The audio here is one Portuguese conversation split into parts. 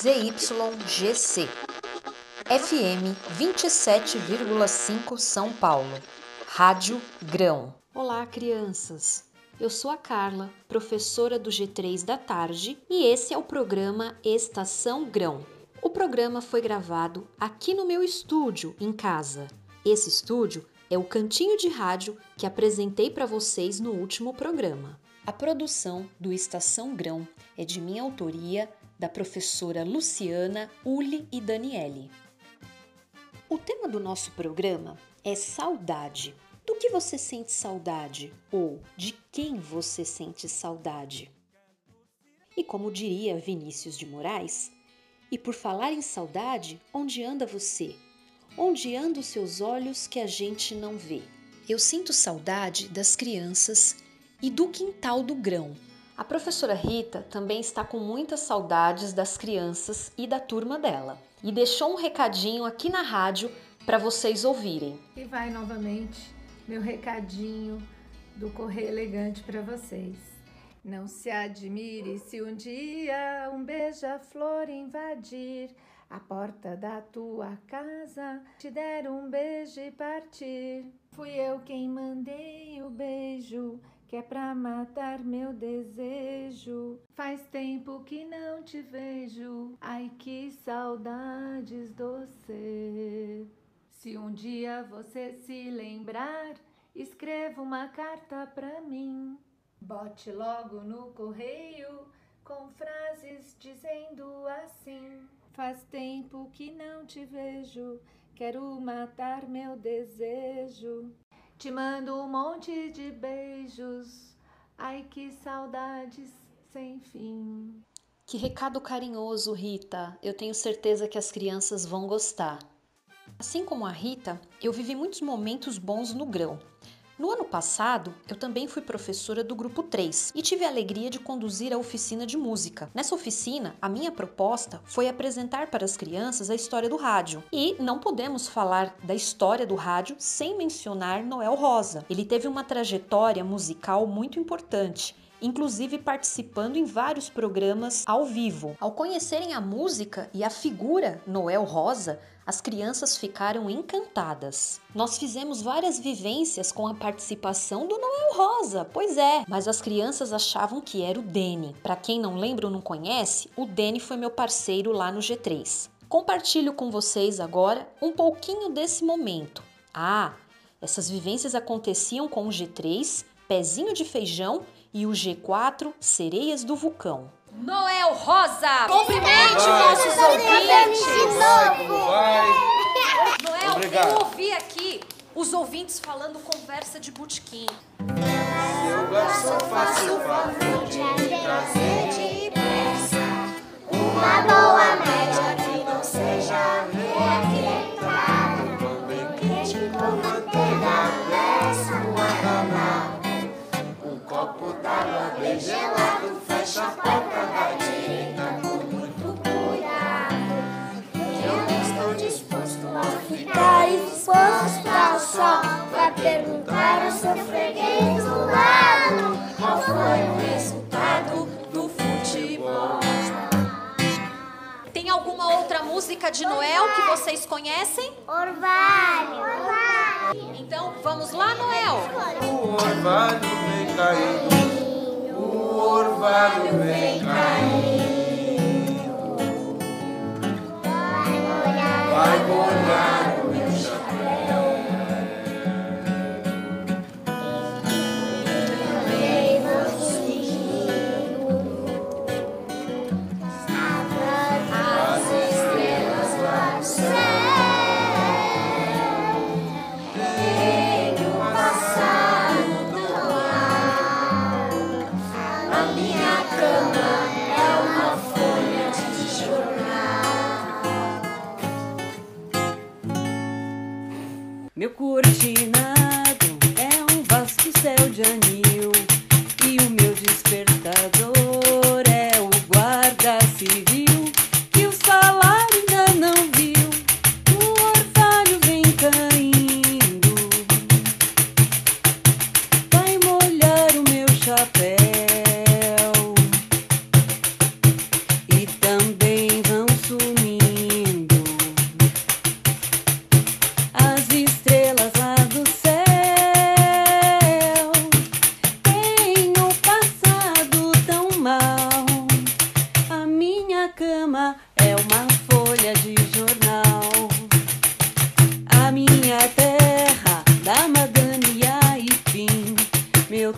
ZYGC. FM 27,5 São Paulo. Rádio Grão. Olá, crianças. Eu sou a Carla, professora do G3 da tarde, e esse é o programa Estação Grão. O programa foi gravado aqui no meu estúdio, em casa. Esse estúdio é o cantinho de rádio que apresentei para vocês no último programa. A produção do Estação Grão é de minha autoria, da professora Luciana, Uli e Daniele. O tema do nosso programa é saudade. Do que você sente saudade ou de quem você sente saudade? E como diria Vinícius de Moraes, e por falar em saudade, onde anda você? Onde andam os seus olhos que a gente não vê? Eu sinto saudade das crianças e do quintal do grão. A professora Rita também está com muitas saudades das crianças e da turma dela e deixou um recadinho aqui na rádio para vocês ouvirem. E vai novamente meu recadinho do Correio Elegante para vocês. Não se admire se um dia um beija-flor invadir a porta da tua casa, te der um beijo e partir. Fui eu quem mandei o beijo, que é pra matar meu desejo. Faz tempo que não te vejo, ai que saudades doce. Se um dia você se lembrar, escreva uma carta pra mim. Bote logo no correio com frases dizendo assim: Faz tempo que não te vejo, quero matar meu desejo. Te mando um monte de beijos, ai que saudades sem fim. Que recado carinhoso, Rita. Eu tenho certeza que as crianças vão gostar. Assim como a Rita, eu vivi muitos momentos bons no grão. No ano passado, eu também fui professora do grupo 3 e tive a alegria de conduzir a oficina de música. Nessa oficina, a minha proposta foi apresentar para as crianças a história do rádio. E não podemos falar da história do rádio sem mencionar Noel Rosa. Ele teve uma trajetória musical muito importante inclusive participando em vários programas ao vivo. Ao conhecerem a música e a figura Noel Rosa, as crianças ficaram encantadas. Nós fizemos várias vivências com a participação do Noel Rosa, pois é, mas as crianças achavam que era o Dene. Para quem não lembra ou não conhece, o Dene foi meu parceiro lá no G3. Compartilho com vocês agora um pouquinho desse momento. Ah, essas vivências aconteciam com o G3, Pezinho de Feijão e o G4, Sereias do Vulcão. Noel Rosa, cumprimente nossos ouvintes. Noel, Obrigado. eu ouvi aqui os ouvintes falando conversa de botequim. Eu faço o favor de trazer depressa perguntar ao seu freguês do lado qual foi o resultado do futebol. Tem alguma outra música de Noel que vocês conhecem? Orvalho. Orvalho. Então vamos lá, Noel. O orvalho vem caindo. O orvalho vem caindo. Vai molhar. Vai molhar.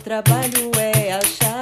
trabalho é achar.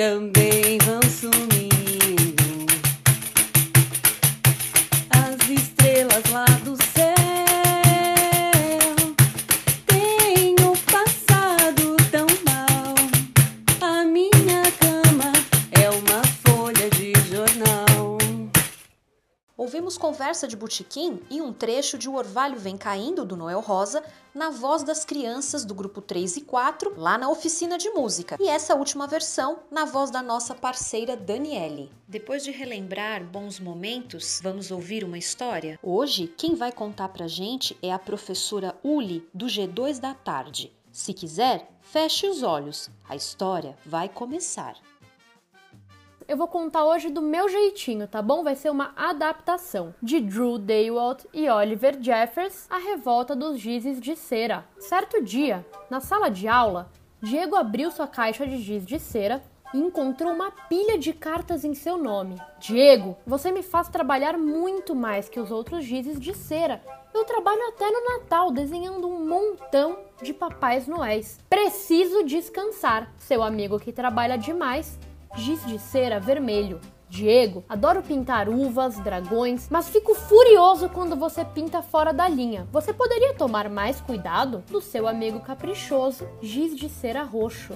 Também vão sumindo as estrelas lá conversa de botequim e um trecho de O Orvalho Vem Caindo, do Noel Rosa, na voz das crianças do grupo 3 e 4, lá na oficina de música. E essa última versão na voz da nossa parceira Daniele. Depois de relembrar bons momentos, vamos ouvir uma história? Hoje, quem vai contar pra gente é a professora Uli, do G2 da tarde. Se quiser, feche os olhos. A história vai começar. Eu vou contar hoje do meu jeitinho, tá bom? Vai ser uma adaptação de Drew Daywalt e Oliver Jeffers, A Revolta dos Gizes de Cera. Certo dia, na sala de aula, Diego abriu sua caixa de giz de cera e encontrou uma pilha de cartas em seu nome. Diego, você me faz trabalhar muito mais que os outros gizes de cera. Eu trabalho até no Natal desenhando um montão de papais noéis. Preciso descansar. Seu amigo que trabalha demais giz de cera vermelho. Diego, adoro pintar uvas, dragões, mas fico furioso quando você pinta fora da linha. Você poderia tomar mais cuidado? Do seu amigo caprichoso, giz de cera roxo.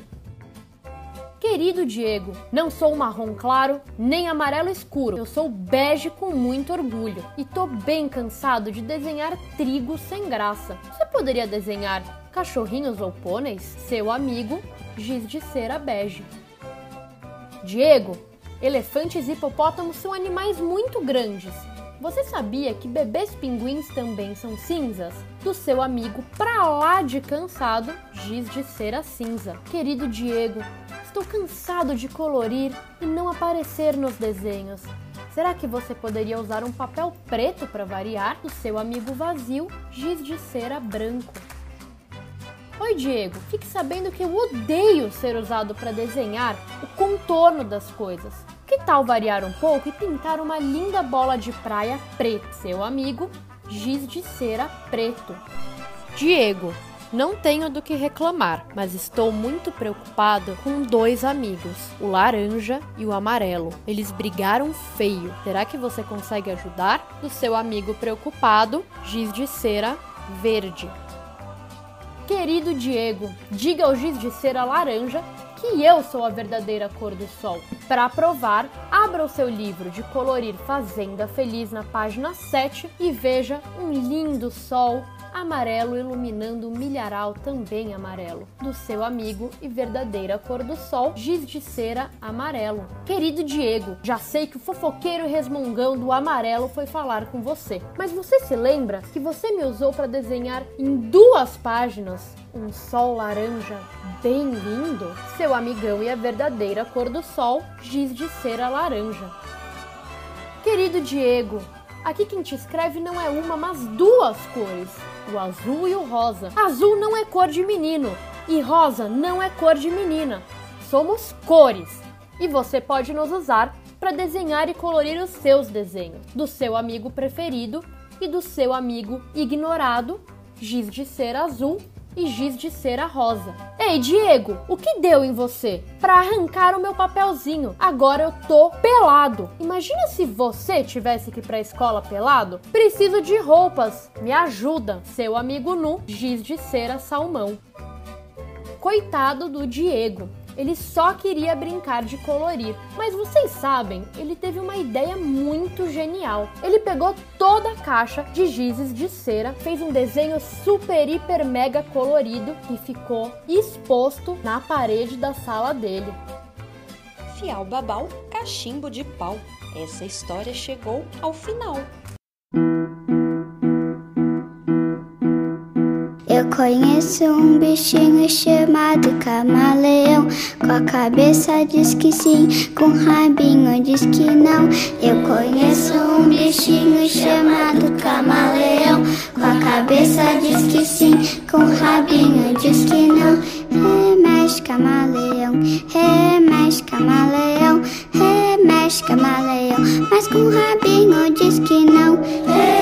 Querido Diego, não sou marrom claro nem amarelo escuro. Eu sou bege com muito orgulho e tô bem cansado de desenhar trigo sem graça. Você poderia desenhar cachorrinhos ou pôneis? Seu amigo, giz de cera bege. Diego, elefantes e hipopótamos são animais muito grandes. Você sabia que bebês pinguins também são cinzas? Do seu amigo pra lá de cansado, giz de cera cinza. Querido Diego, estou cansado de colorir e não aparecer nos desenhos. Será que você poderia usar um papel preto para variar? Do seu amigo vazio, giz de cera branco. Oi, Diego. Fique sabendo que eu odeio ser usado para desenhar o contorno das coisas. Que tal variar um pouco e pintar uma linda bola de praia preta? Seu amigo, giz de cera preto. Diego. Não tenho do que reclamar, mas estou muito preocupado com dois amigos, o laranja e o amarelo. Eles brigaram feio. Será que você consegue ajudar? Do seu amigo preocupado, giz de cera verde. Querido Diego, diga ao giz de cera laranja que eu sou a verdadeira cor do sol. Para provar, abra o seu livro de colorir Fazenda Feliz na página 7 e veja um lindo sol amarelo iluminando o milharal também amarelo, do seu amigo e verdadeira cor do sol, giz de cera amarelo. Querido Diego, já sei que o fofoqueiro resmungão do amarelo foi falar com você, mas você se lembra que você me usou para desenhar em duas páginas um sol laranja bem lindo? Seu amigão e a verdadeira cor do sol, giz de cera laranja. Querido Diego, Aqui quem te escreve não é uma, mas duas cores: o azul e o rosa. Azul não é cor de menino e rosa não é cor de menina. Somos cores e você pode nos usar para desenhar e colorir os seus desenhos, do seu amigo preferido e do seu amigo ignorado, giz de cera azul e giz de cera rosa. Ei, Diego, o que deu em você? Para arrancar o meu papelzinho. Agora eu tô pelado. Imagina se você tivesse que ir pra escola pelado? Preciso de roupas. Me ajuda. Seu amigo nu, giz de cera salmão. Coitado do Diego. Ele só queria brincar de colorir. Mas vocês sabem, ele teve uma ideia muito genial. Ele pegou toda a caixa de gizes de cera, fez um desenho super, hiper, mega colorido e ficou exposto na parede da sala dele. Fial babau, cachimbo de pau. Essa história chegou ao final. Conheço um bichinho chamado camaleão. Com a cabeça diz que sim, com o rabinho diz que não. Eu conheço um bichinho chamado camaleão. Com a cabeça diz que sim, com o rabinho diz que não. Remexe camaleão, remexe camaleão, remexe camaleão. Mas com o rabinho diz que não.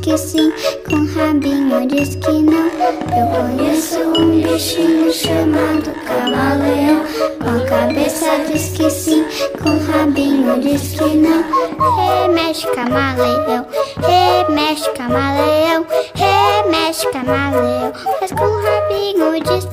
Que sim, com rabinho diz que não. Eu conheço um bichinho chamado camaleão. Com a cabeça diz que sim, com rabinho diz que não. Remexe camaleão, remexe camaleão, remexe camaleão. Mas com rabinho diz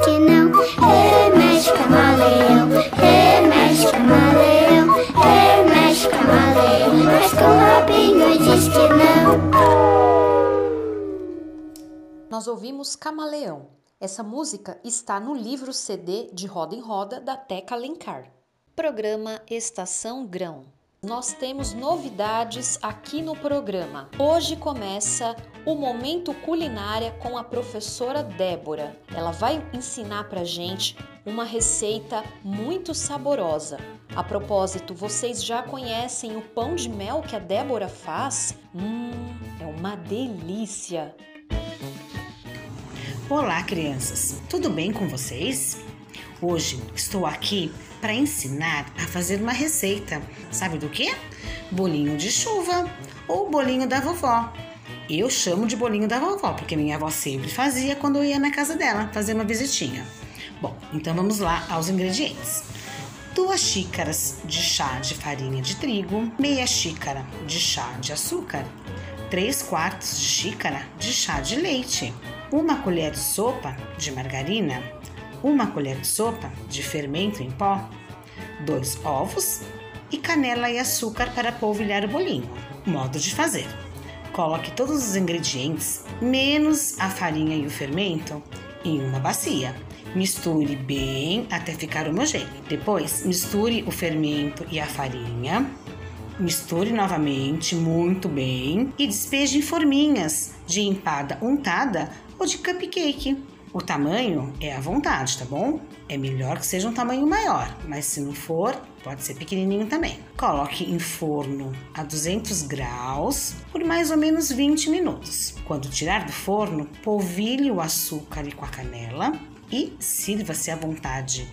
Nós ouvimos Camaleão. Essa música está no livro CD de Roda em Roda da Teca Alencar. Programa Estação Grão. Nós temos novidades aqui no programa. Hoje começa o Momento Culinária com a professora Débora. Ela vai ensinar pra gente uma receita muito saborosa. A propósito, vocês já conhecem o pão de mel que a Débora faz? Hum, é uma delícia! Olá, crianças! Tudo bem com vocês? Hoje estou aqui para ensinar a fazer uma receita. Sabe do que? Bolinho de chuva ou bolinho da vovó. Eu chamo de bolinho da vovó porque minha avó sempre fazia quando eu ia na casa dela fazer uma visitinha. Bom, então vamos lá aos ingredientes. Duas xícaras de chá de farinha de trigo, meia xícara de chá de açúcar, 3 quartos de xícara de chá de leite, uma colher de sopa de margarina, uma colher de sopa de fermento em pó, dois ovos e canela e açúcar para polvilhar o bolinho. Modo de fazer: coloque todos os ingredientes, menos a farinha e o fermento, em uma bacia. Misture bem até ficar homogêneo. Depois, misture o fermento e a farinha. Misture novamente muito bem e despeje em forminhas de empada untada ou de cupcake. O tamanho é à vontade, tá bom? É melhor que seja um tamanho maior, mas se não for, pode ser pequenininho também. Coloque em forno a 200 graus por mais ou menos 20 minutos. Quando tirar do forno, polvilhe o açúcar com a canela e sirva-se à vontade.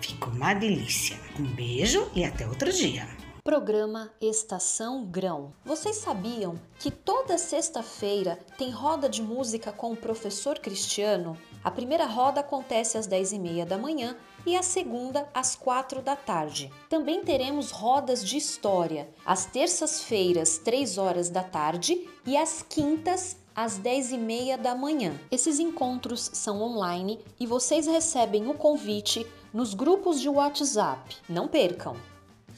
Fica uma delícia. Um beijo e até outro dia. Programa Estação Grão. Vocês sabiam que toda sexta-feira tem roda de música com o professor Cristiano? A primeira roda acontece às 10h30 da manhã e a segunda às 4 da tarde. Também teremos rodas de história, às terças-feiras, 3 horas da tarde e às quintas, às 10h30 da manhã. Esses encontros são online e vocês recebem o convite nos grupos de WhatsApp. Não percam!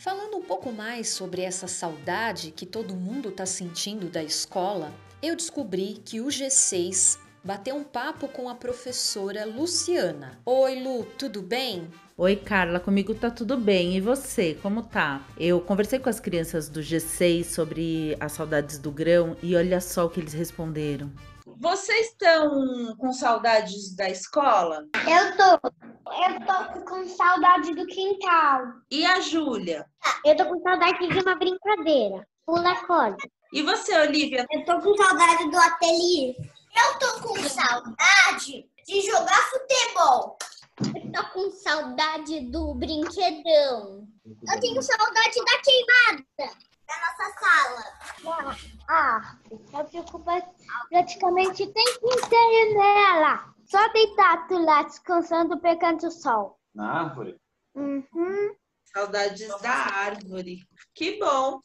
Falando um pouco mais sobre essa saudade que todo mundo está sentindo da escola, eu descobri que o G6 bateu um papo com a professora Luciana. Oi, Lu, tudo bem? Oi, Carla, comigo tá tudo bem. E você, como tá? Eu conversei com as crianças do G6 sobre as saudades do grão e olha só o que eles responderam. Vocês estão com saudades da escola? Eu tô. Eu tô com saudade do quintal. E a Júlia? Eu tô com saudade de uma brincadeira. Pula corda. E você, Olivia? Eu tô com saudade do ateliê. Eu tô com saudade de jogar futebol. Eu tô com saudade do brinquedão. Eu tenho saudade da queimada da nossa sala. Ah, eu fico praticamente o tempo inteiro nela. Só deitado lá, descansando, pegando o sol. Na árvore? Uhum. Saudades da árvore. Que bom!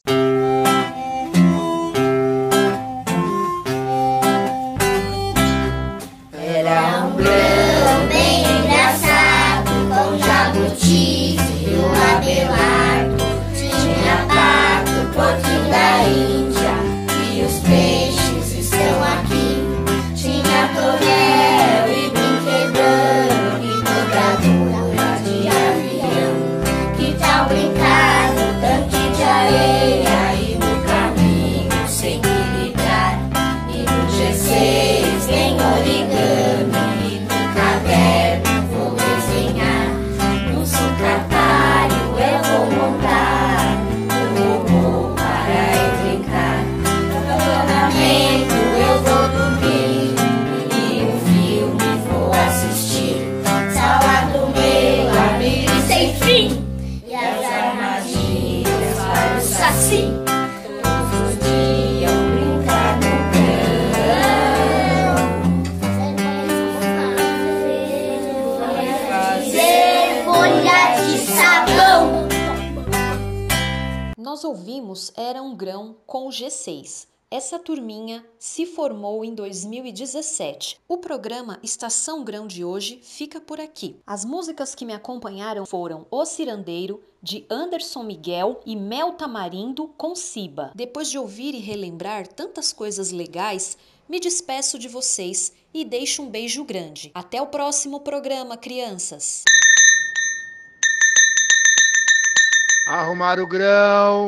Ouvimos Era um Grão com o G6. Essa turminha se formou em 2017. O programa Estação Grão de hoje fica por aqui. As músicas que me acompanharam foram O Cirandeiro, de Anderson Miguel e Mel Tamarindo com Siba. Depois de ouvir e relembrar tantas coisas legais, me despeço de vocês e deixo um beijo grande. Até o próximo programa, crianças! Arrumar o grão.